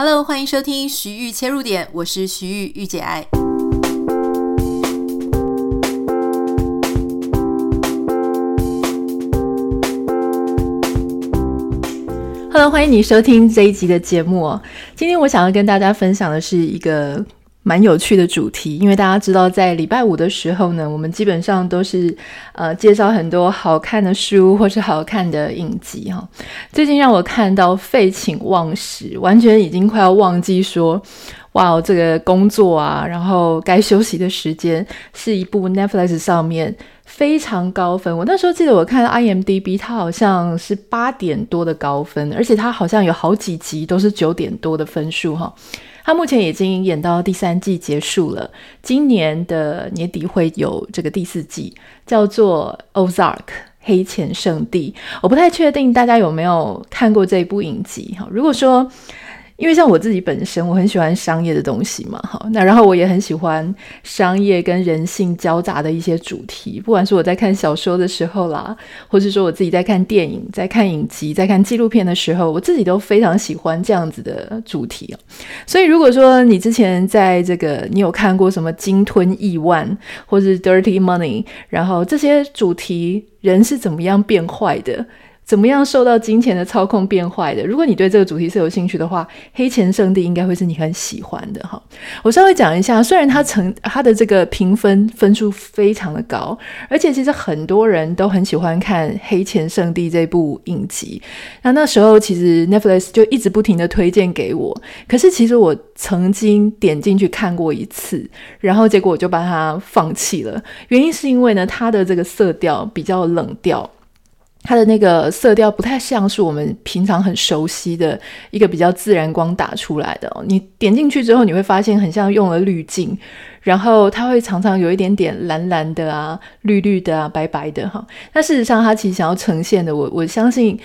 Hello，欢迎收听徐玉切入点，我是徐玉玉姐爱。Hello，欢迎你收听这一集的节目。今天我想要跟大家分享的是一个。蛮有趣的主题，因为大家知道，在礼拜五的时候呢，我们基本上都是呃介绍很多好看的书或是好看的影集哈。最近让我看到废寝忘食，完全已经快要忘记说，哇，这个工作啊，然后该休息的时间，是一部 Netflix 上面非常高分。我那时候记得我看 IMDB，它好像是八点多的高分，而且它好像有好几集都是九点多的分数哈。它目前已经演到第三季结束了，今年的年底会有这个第四季，叫做《Ozark》黑钱圣地。我不太确定大家有没有看过这部影集哈。如果说，因为像我自己本身，我很喜欢商业的东西嘛，好，那然后我也很喜欢商业跟人性交杂的一些主题，不管是我在看小说的时候啦，或是说我自己在看电影、在看影集、在看纪录片的时候，我自己都非常喜欢这样子的主题。所以如果说你之前在这个你有看过什么鲸吞亿万，或是 Dirty Money，然后这些主题人是怎么样变坏的？怎么样受到金钱的操控变坏的？如果你对这个主题是有兴趣的话，《黑钱圣地》应该会是你很喜欢的哈。我稍微讲一下，虽然它成它的这个评分分数非常的高，而且其实很多人都很喜欢看《黑钱圣地》这部影集。那那时候其实 Netflix 就一直不停的推荐给我，可是其实我曾经点进去看过一次，然后结果我就把它放弃了。原因是因为呢，它的这个色调比较冷调。它的那个色调不太像是我们平常很熟悉的一个比较自然光打出来的哦。你点进去之后，你会发现很像用了滤镜，然后它会常常有一点点蓝蓝的啊、绿绿的啊、白白的哈。那事实上，它其实想要呈现的，我我相信。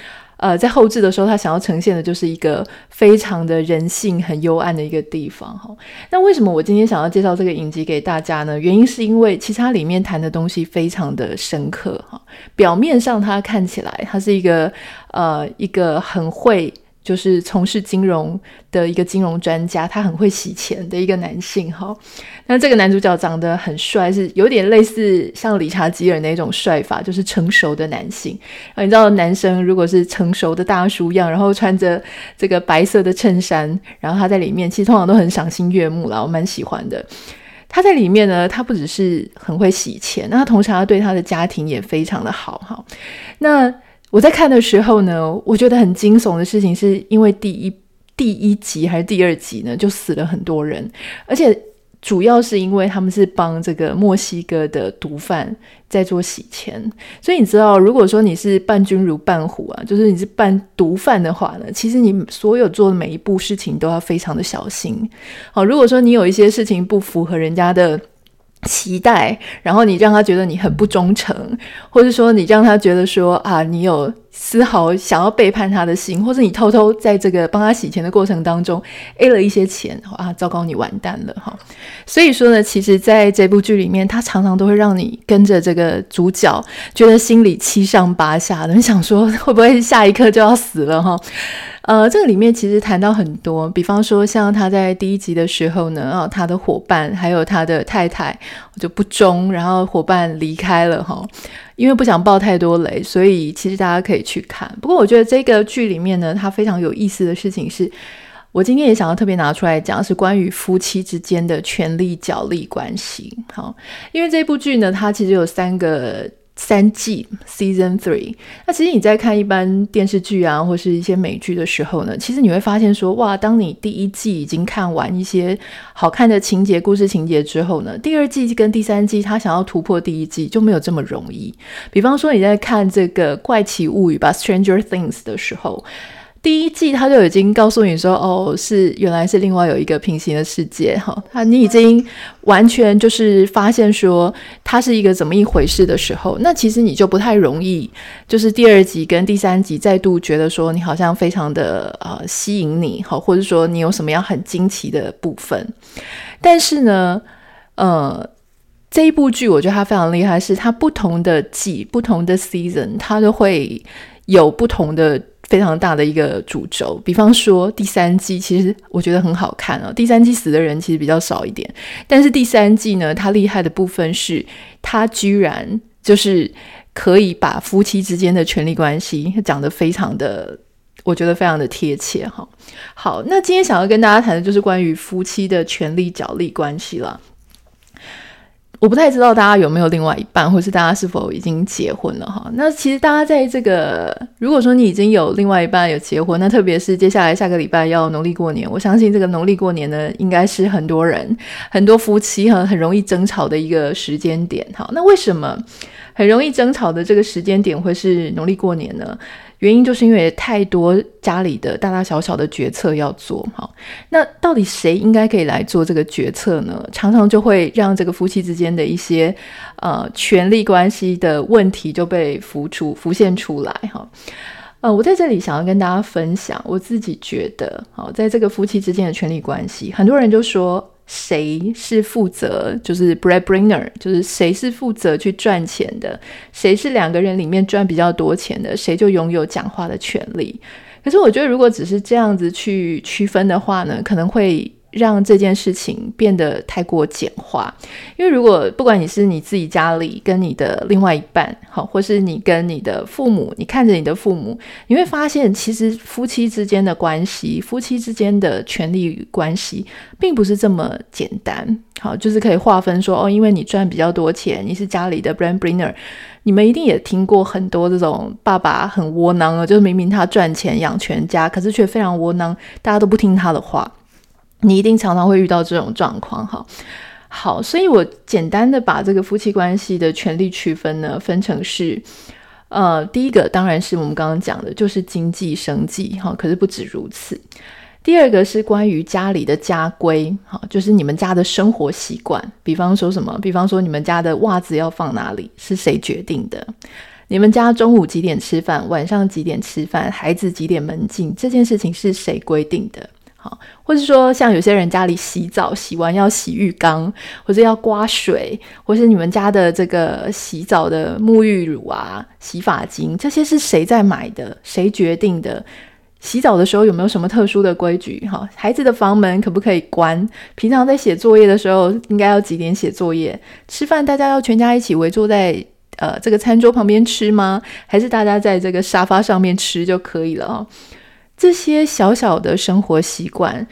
呃，在后置的时候，他想要呈现的就是一个非常的人性很幽暗的一个地方哈。那为什么我今天想要介绍这个影集给大家呢？原因是因为其实它里面谈的东西非常的深刻哈。表面上它看起来，它是一个呃一个很会。就是从事金融的一个金融专家，他很会洗钱的一个男性哈。那这个男主角长得很帅，是有点类似像理查吉尔那种帅法，就是成熟的男性。啊，你知道男生如果是成熟的大叔样，然后穿着这个白色的衬衫，然后他在里面其实通常都很赏心悦目啦，我蛮喜欢的。他在里面呢，他不只是很会洗钱，那他同时他对他的家庭也非常的好哈。那我在看的时候呢，我觉得很惊悚的事情，是因为第一第一集还是第二集呢，就死了很多人，而且主要是因为他们是帮这个墨西哥的毒贩在做洗钱，所以你知道，如果说你是伴君如伴虎啊，就是你是扮毒贩的话呢，其实你所有做的每一步事情都要非常的小心。好，如果说你有一些事情不符合人家的。期待，然后你让他觉得你很不忠诚，或者说你让他觉得说啊，你有丝毫想要背叛他的心，或者你偷偷在这个帮他洗钱的过程当中 A 了一些钱，啊，糟糕，你完蛋了哈。所以说呢，其实在这部剧里面，他常常都会让你跟着这个主角，觉得心里七上八下的，你想说会不会下一刻就要死了哈？呃，这个里面其实谈到很多，比方说像他在第一集的时候呢，啊，他的伙伴还有他的太太就不忠，然后伙伴离开了哈，因为不想爆太多雷，所以其实大家可以去看。不过我觉得这个剧里面呢，它非常有意思的事情是，我今天也想要特别拿出来讲，是关于夫妻之间的权力角力关系。好，因为这部剧呢，它其实有三个。三季 Season Three，那其实你在看一般电视剧啊，或是一些美剧的时候呢，其实你会发现说，哇，当你第一季已经看完一些好看的情节、故事情节之后呢，第二季跟第三季他想要突破第一季就没有这么容易。比方说你在看这个《怪奇物语》吧，《Stranger Things》的时候。第一季他就已经告诉你说，哦，是原来是另外有一个平行的世界，哈，他你已经完全就是发现说它是一个怎么一回事的时候，那其实你就不太容易，就是第二集跟第三集再度觉得说你好像非常的呃吸引你，好，或者说你有什么样很惊奇的部分，但是呢，呃，这一部剧我觉得它非常厉害，是它不同的季、不同的 season，它都会有不同的。非常大的一个主轴。比方说第三季，其实我觉得很好看哦。第三季死的人其实比较少一点，但是第三季呢，它厉害的部分是，它居然就是可以把夫妻之间的权力关系讲得非常的。我觉得非常的贴切哈。好，那今天想要跟大家谈的就是关于夫妻的权力角力关系了。我不太知道大家有没有另外一半，或是大家是否已经结婚了哈。那其实大家在这个，如果说你已经有另外一半有结婚，那特别是接下来下个礼拜要农历过年，我相信这个农历过年呢，应该是很多人很多夫妻很很容易争吵的一个时间点哈。那为什么很容易争吵的这个时间点会是农历过年呢？原因就是因为太多家里的大大小小的决策要做，哈，那到底谁应该可以来做这个决策呢？常常就会让这个夫妻之间的一些呃权力关系的问题就被浮出浮现出来，哈，呃，我在这里想要跟大家分享，我自己觉得，好，在这个夫妻之间的权力关系，很多人就说。谁是负责，就是 breadwinner，就是谁是负责去赚钱的，谁是两个人里面赚比较多钱的，谁就拥有讲话的权利。可是我觉得，如果只是这样子去区分的话呢，可能会。让这件事情变得太过简化，因为如果不管你是你自己家里跟你的另外一半，好，或是你跟你的父母，你看着你的父母，你会发现，其实夫妻之间的关系，夫妻之间的权力关系，并不是这么简单。好，就是可以划分说，哦，因为你赚比较多钱，你是家里的 breadwinner，你们一定也听过很多这种爸爸很窝囊啊，就是明明他赚钱养全家，可是却非常窝囊，大家都不听他的话。你一定常常会遇到这种状况，哈，好，所以我简单的把这个夫妻关系的权力区分呢，分成是，呃，第一个当然是我们刚刚讲的，就是经济生计，哈，可是不止如此。第二个是关于家里的家规，哈，就是你们家的生活习惯，比方说什么，比方说你们家的袜子要放哪里，是谁决定的？你们家中午几点吃饭，晚上几点吃饭，孩子几点门禁，这件事情是谁规定的？好，或者说像有些人家里洗澡洗完要洗浴缸，或者要刮水，或是你们家的这个洗澡的沐浴乳啊、洗发精，这些是谁在买的？谁决定的？洗澡的时候有没有什么特殊的规矩？哈，孩子的房门可不可以关？平常在写作业的时候应该要几点写作业？吃饭大家要全家一起围坐在呃这个餐桌旁边吃吗？还是大家在这个沙发上面吃就可以了啊？这些小小的生活习惯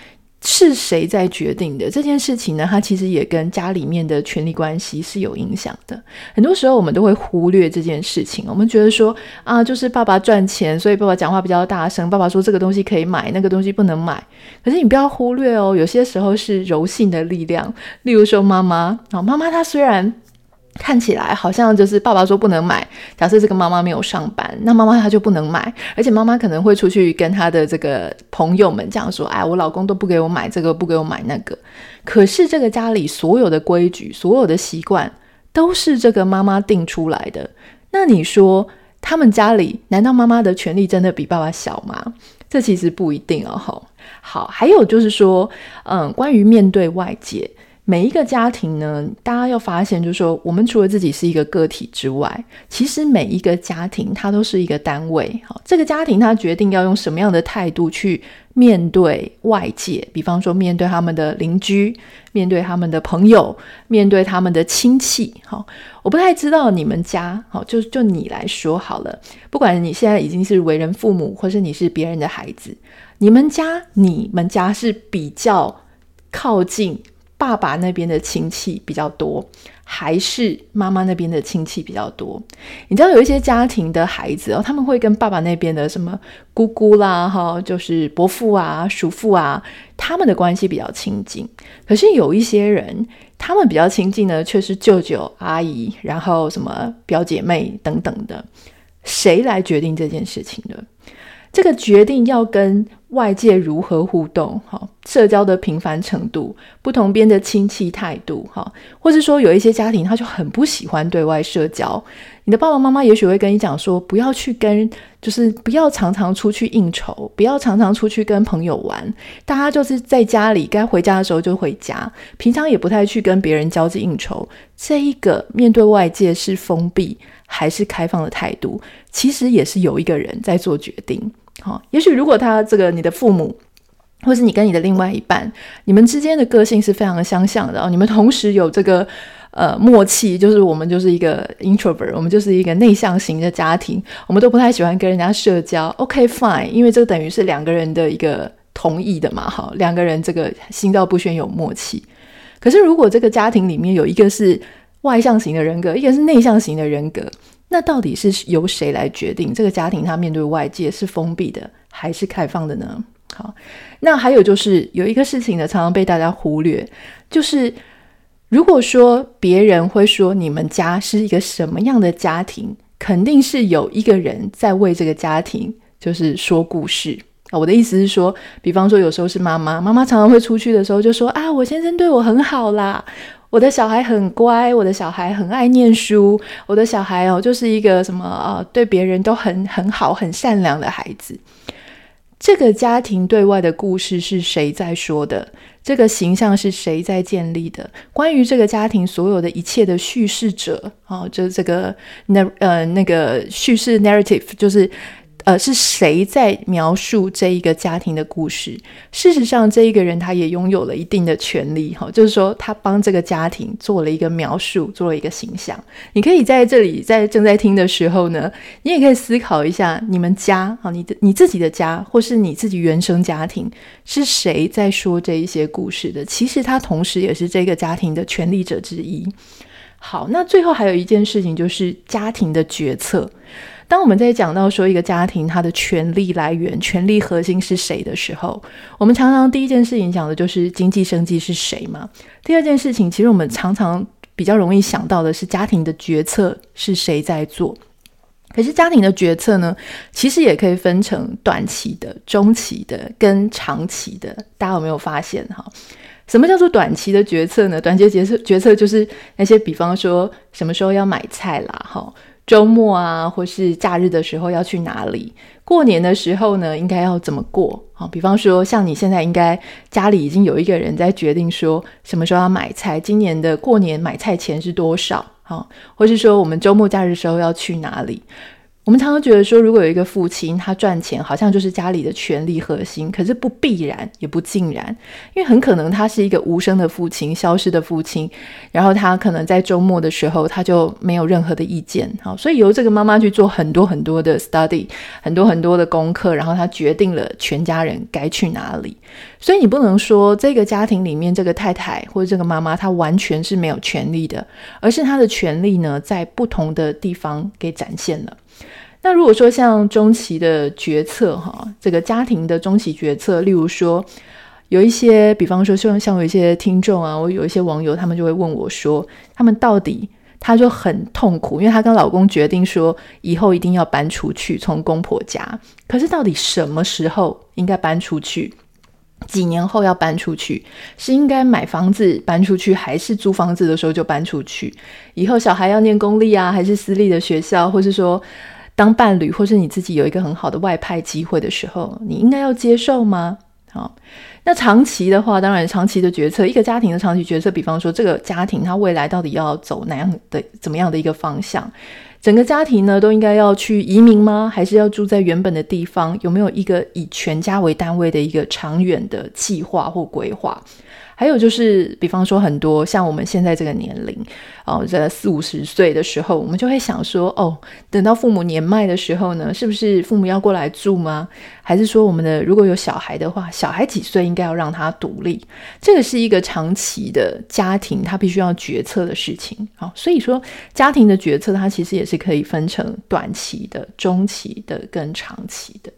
是谁在决定的？这件事情呢，它其实也跟家里面的权力关系是有影响的。很多时候我们都会忽略这件事情，我们觉得说啊，就是爸爸赚钱，所以爸爸讲话比较大声。爸爸说这个东西可以买，那个东西不能买。可是你不要忽略哦，有些时候是柔性的力量。例如说妈妈啊，妈妈她虽然。看起来好像就是爸爸说不能买。假设这个妈妈没有上班，那妈妈她就不能买，而且妈妈可能会出去跟她的这个朋友们讲说：“哎，我老公都不给我买这个，不给我买那个。”可是这个家里所有的规矩、所有的习惯都是这个妈妈定出来的。那你说他们家里难道妈妈的权利真的比爸爸小吗？这其实不一定哦。好，还有就是说，嗯，关于面对外界。每一个家庭呢，大家要发现，就是说，我们除了自己是一个个体之外，其实每一个家庭它都是一个单位。好，这个家庭它决定要用什么样的态度去面对外界，比方说面对他们的邻居，面对他们的朋友，面对他们的亲戚。好，我不太知道你们家，好，就就你来说好了，不管你现在已经是为人父母，或是你是别人的孩子，你们家，你们家是比较靠近。爸爸那边的亲戚比较多，还是妈妈那边的亲戚比较多？你知道有一些家庭的孩子哦，他们会跟爸爸那边的什么姑姑啦，哈，就是伯父啊、叔父啊，他们的关系比较亲近。可是有一些人，他们比较亲近的却是舅舅、阿姨，然后什么表姐妹等等的。谁来决定这件事情的？这个决定要跟外界如何互动，哈，社交的频繁程度，不同边的亲戚态度，哈，或是说有一些家庭他就很不喜欢对外社交。你的爸爸妈妈也许会跟你讲说，不要去跟，就是不要常常出去应酬，不要常常出去跟朋友玩，大家就是在家里该回家的时候就回家，平常也不太去跟别人交际应酬。这一个面对外界是封闭还是开放的态度，其实也是有一个人在做决定。好，也许如果他这个你的父母，或是你跟你的另外一半，你们之间的个性是非常的相像的哦，你们同时有这个呃默契，就是我们就是一个 introvert，我们就是一个内向型的家庭，我们都不太喜欢跟人家社交。OK fine，因为这等于是两个人的一个同意的嘛，哈，两个人这个心照不宣有默契。可是如果这个家庭里面有一个是外向型的人格，一个是内向型的人格，那到底是由谁来决定这个家庭他面对外界是封闭的还是开放的呢？好，那还有就是有一个事情呢，常常被大家忽略，就是如果说别人会说你们家是一个什么样的家庭，肯定是有一个人在为这个家庭就是说故事啊。我的意思是说，比方说有时候是妈妈，妈妈常常会出去的时候就说啊，我先生对我很好啦，我的小孩很乖，我的小孩很爱念书，我的小孩哦就是一个什么啊，对别人都很很好、很善良的孩子。这个家庭对外的故事是谁在说的？这个形象是谁在建立的？关于这个家庭所有的一切的叙事者，哦，就这个那呃那个叙事 narrative，就是。呃，是谁在描述这一个家庭的故事？事实上，这一个人他也拥有了一定的权利，哈，就是说他帮这个家庭做了一个描述，做了一个形象。你可以在这里，在正在听的时候呢，你也可以思考一下，你们家啊，你的你自己的家，或是你自己原生家庭，是谁在说这一些故事的？其实他同时也是这个家庭的权利者之一。好，那最后还有一件事情，就是家庭的决策。当我们在讲到说一个家庭它的权力来源、权力核心是谁的时候，我们常常第一件事情讲的就是经济生计是谁嘛。第二件事情，其实我们常常比较容易想到的是家庭的决策是谁在做。可是家庭的决策呢，其实也可以分成短期的、中期的跟长期的。大家有没有发现哈？什么叫做短期的决策呢？短期的决策决策就是那些，比方说什么时候要买菜啦，哈。周末啊，或是假日的时候要去哪里？过年的时候呢，应该要怎么过？好，比方说，像你现在应该家里已经有一个人在决定说什么时候要买菜，今年的过年买菜钱是多少？好，或是说我们周末假日时候要去哪里？我们常常觉得说，如果有一个父亲，他赚钱好像就是家里的权力核心，可是不必然，也不尽然，因为很可能他是一个无声的父亲，消失的父亲，然后他可能在周末的时候他就没有任何的意见，好，所以由这个妈妈去做很多很多的 study，很多很多的功课，然后他决定了全家人该去哪里，所以你不能说这个家庭里面这个太太或者这个妈妈她完全是没有权利的，而是她的权利呢在不同的地方给展现了。那如果说像中期的决策，哈，这个家庭的中期决策，例如说有一些，比方说像像有一些听众啊，我有一些网友，他们就会问我说，他们到底，他就很痛苦，因为他跟老公决定说以后一定要搬出去，从公婆家，可是到底什么时候应该搬出去？几年后要搬出去，是应该买房子搬出去，还是租房子的时候就搬出去？以后小孩要念公立啊，还是私立的学校，或是说，当伴侣，或是你自己有一个很好的外派机会的时候，你应该要接受吗？好，那长期的话，当然长期的决策，一个家庭的长期决策，比方说这个家庭他未来到底要走哪样的、怎么样的一个方向？整个家庭呢都应该要去移民吗？还是要住在原本的地方？有没有一个以全家为单位的一个长远的计划或规划？还有就是，比方说很多像我们现在这个年龄，哦，在四五十岁的时候，我们就会想说，哦，等到父母年迈的时候呢，是不是父母要过来住吗？还是说我们的如果有小孩的话，小孩几岁应该要让他独立？这个是一个长期的家庭，他必须要决策的事情。好，所以说家庭的决策，它其实也是可以分成短期的、中期的跟长期的。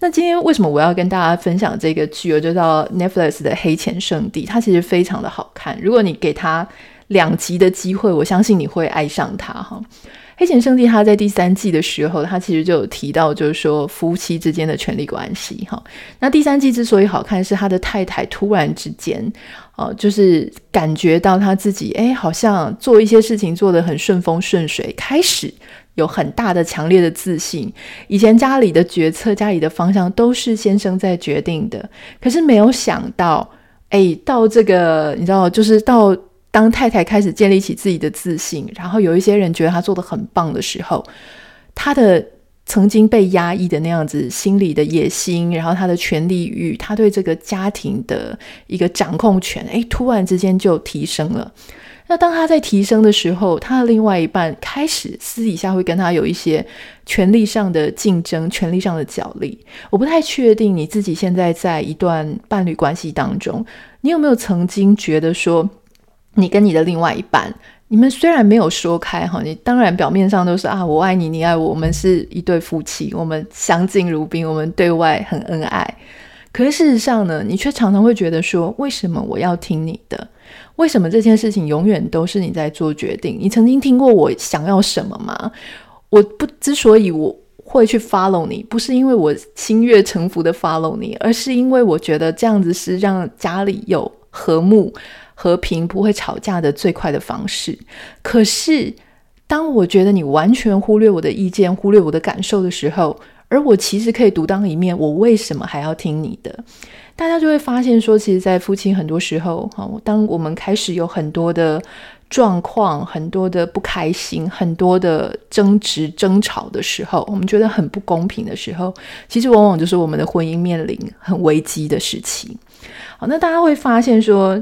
那今天为什么我要跟大家分享这个剧？我就叫 Netflix 的《黑钱圣地》，它其实非常的好看。如果你给他两集的机会，我相信你会爱上它哈。《黑钱圣地》它在第三季的时候，它其实就有提到，就是说夫妻之间的权力关系哈。那第三季之所以好看，是他的太太突然之间哦，就是感觉到他自己哎，好像做一些事情做得很顺风顺水，开始。有很大的、强烈的自信。以前家里的决策、家里的方向都是先生在决定的，可是没有想到，哎，到这个你知道，就是到当太太开始建立起自己的自信，然后有一些人觉得他做得很棒的时候，他的曾经被压抑的那样子心理的野心，然后他的权力欲，他对这个家庭的一个掌控权，诶，突然之间就提升了。那当他在提升的时候，他的另外一半开始私底下会跟他有一些权力上的竞争、权力上的角力。我不太确定你自己现在在一段伴侣关系当中，你有没有曾经觉得说，你跟你的另外一半，你们虽然没有说开哈，你当然表面上都是啊，我爱你，你爱我，我们是一对夫妻，我们相敬如宾，我们对外很恩爱。可是事实上呢，你却常常会觉得说，为什么我要听你的？为什么这件事情永远都是你在做决定？你曾经听过我想要什么吗？我不之所以我会去 follow 你，不是因为我心悦诚服的 follow 你，而是因为我觉得这样子是让家里有和睦、和平、不会吵架的最快的方式。可是，当我觉得你完全忽略我的意见、忽略我的感受的时候，而我其实可以独当一面，我为什么还要听你的？大家就会发现说，其实，在夫妻很多时候，哈，当我们开始有很多的状况、很多的不开心、很多的争执、争吵的时候，我们觉得很不公平的时候，其实往往就是我们的婚姻面临很危机的时期。好，那大家会发现说，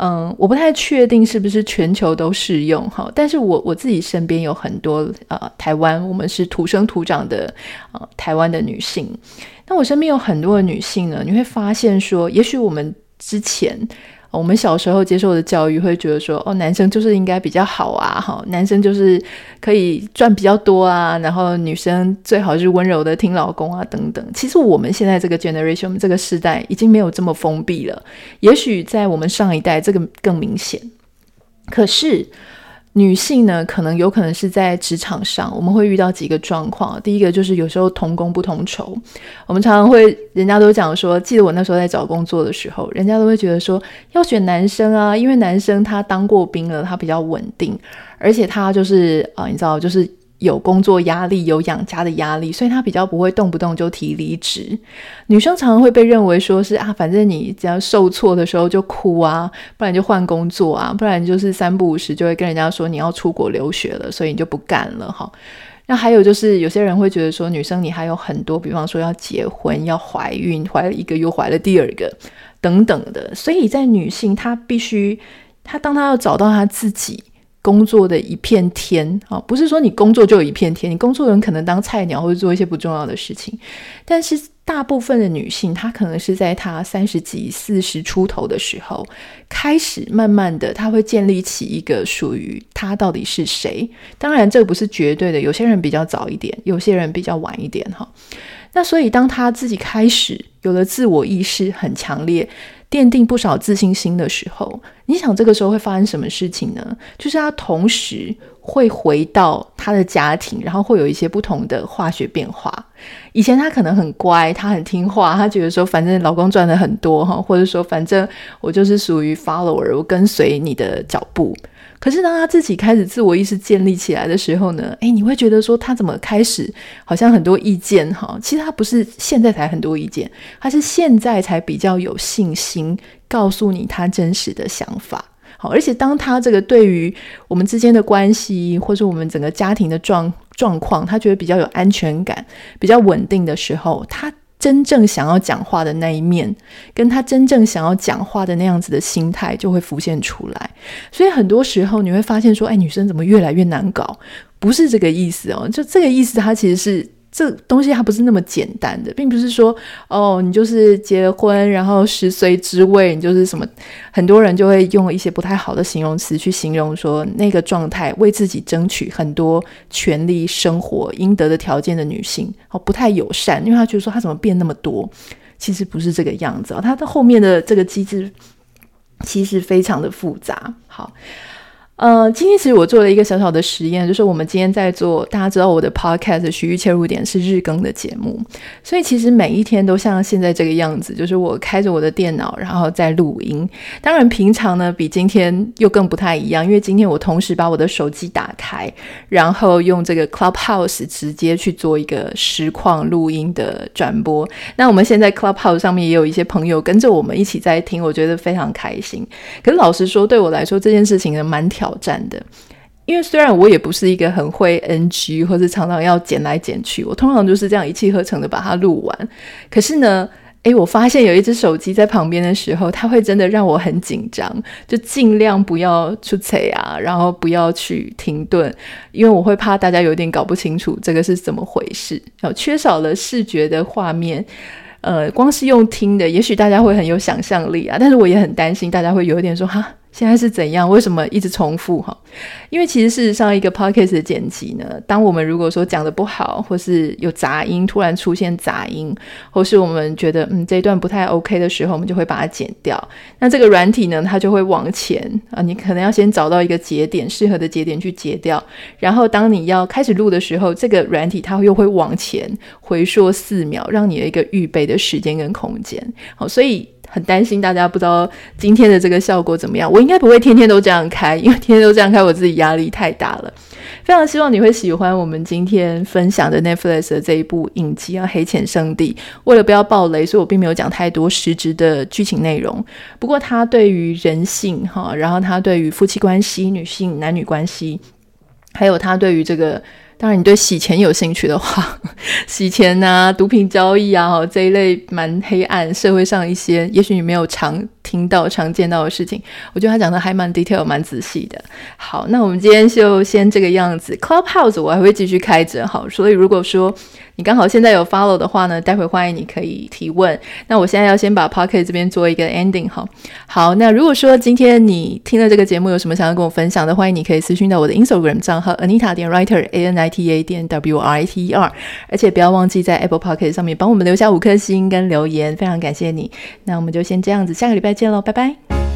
嗯，我不太确定是不是全球都适用，哈，但是我我自己身边有很多呃，台湾我们是土生土长的呃，台湾的女性。那我身边有很多的女性呢，你会发现说，也许我们之前我们小时候接受的教育会觉得说，哦，男生就是应该比较好啊，哈，男生就是可以赚比较多啊，然后女生最好是温柔的听老公啊，等等。其实我们现在这个 generation，我们这个时代已经没有这么封闭了。也许在我们上一代，这个更明显。可是。女性呢，可能有可能是在职场上，我们会遇到几个状况。第一个就是有时候同工不同酬，我们常常会，人家都讲说，记得我那时候在找工作的时候，人家都会觉得说要选男生啊，因为男生他当过兵了，他比较稳定，而且他就是啊、你知道，就是。有工作压力，有养家的压力，所以他比较不会动不动就提离职。女生常常会被认为说是啊，反正你只要受挫的时候就哭啊，不然就换工作啊，不然就是三不五时就会跟人家说你要出国留学了，所以你就不干了哈。那还有就是有些人会觉得说，女生你还有很多，比方说要结婚、要怀孕，怀了一个又怀了第二个等等的，所以在女性她必须，她当她要找到她自己。工作的一片天啊，不是说你工作就有一片天，你工作人可能当菜鸟或者做一些不重要的事情，但是大部分的女性，她可能是在她三十几、四十出头的时候，开始慢慢的，她会建立起一个属于她到底是谁。当然，这个不是绝对的，有些人比较早一点，有些人比较晚一点哈。那所以，当她自己开始有了自我意识很强烈。奠定不少自信心的时候，你想这个时候会发生什么事情呢？就是他同时会回到他的家庭，然后会有一些不同的化学变化。以前他可能很乖，他很听话，他觉得说反正老公赚的很多哈，或者说反正我就是属于 follower，我跟随你的脚步。可是当他自己开始自我意识建立起来的时候呢，诶，你会觉得说他怎么开始好像很多意见哈？其实他不是现在才很多意见，他是现在才比较有信心告诉你他真实的想法。好，而且当他这个对于我们之间的关系，或是我们整个家庭的状状况，他觉得比较有安全感、比较稳定的时候，他。真正想要讲话的那一面，跟他真正想要讲话的那样子的心态就会浮现出来。所以很多时候你会发现说，哎，女生怎么越来越难搞？不是这个意思哦，就这个意思，它其实是。这东西它不是那么简单的，并不是说哦，你就是结婚，然后十岁之位，你就是什么。很多人就会用一些不太好的形容词去形容说那个状态，为自己争取很多权利、生活应得的条件的女性，哦，不太友善，因为他觉得说他怎么变那么多，其实不是这个样子啊，他的后面的这个机制其实非常的复杂。好。呃，今天其实我做了一个小小的实验，就是我们今天在做，大家知道我的 podcast 徐豫切入点是日更的节目，所以其实每一天都像现在这个样子，就是我开着我的电脑，然后在录音。当然平常呢，比今天又更不太一样，因为今天我同时把我的手机打开，然后用这个 Clubhouse 直接去做一个实况录音的转播。那我们现在 Clubhouse 上面也有一些朋友跟着我们一起在听，我觉得非常开心。可是老实说，对我来说这件事情呢，蛮挑挑战的，因为虽然我也不是一个很会 NG 或者常常要剪来剪去，我通常就是这样一气呵成的把它录完。可是呢，诶，我发现有一只手机在旁边的时候，它会真的让我很紧张，就尽量不要出彩啊，然后不要去停顿，因为我会怕大家有点搞不清楚这个是怎么回事，然后缺少了视觉的画面。呃，光是用听的，也许大家会很有想象力啊，但是我也很担心大家会有一点说哈。现在是怎样？为什么一直重复哈？因为其实事实上，一个 podcast 的剪辑呢，当我们如果说讲的不好，或是有杂音，突然出现杂音，或是我们觉得嗯这一段不太 OK 的时候，我们就会把它剪掉。那这个软体呢，它就会往前啊，你可能要先找到一个节点，适合的节点去截掉。然后当你要开始录的时候，这个软体它又会往前回溯四秒，让你有一个预备的时间跟空间。好，所以。很担心大家不知道今天的这个效果怎么样，我应该不会天天都这样开，因为天天都这样开，我自己压力太大了。非常希望你会喜欢我们今天分享的 Netflix 的这一部影集啊，《黑潜圣地》。为了不要爆雷，所以我并没有讲太多实质的剧情内容。不过，它对于人性哈，然后它对于夫妻关系、女性男女关系，还有它对于这个。当然，你对洗钱有兴趣的话，洗钱啊、毒品交易啊，这一类蛮黑暗，社会上一些，也许你没有尝听到、常见到的事情，我觉得他讲的还蛮 detail、蛮仔细的。好，那我们今天就先这个样子。Clubhouse 我还会继续开着，好，所以如果说你刚好现在有 follow 的话呢，待会欢迎你可以提问。那我现在要先把 Pocket 这边做一个 ending 哈。好，那如果说今天你听了这个节目有什么想要跟我分享的，欢迎你可以私讯到我的 Instagram 账号 Anita 点 Writer A N I T A 点 W R I T E R，而且不要忘记在 Apple Pocket 上面帮我们留下五颗星跟留言，非常感谢你。那我们就先这样子，下个礼拜见喽拜拜。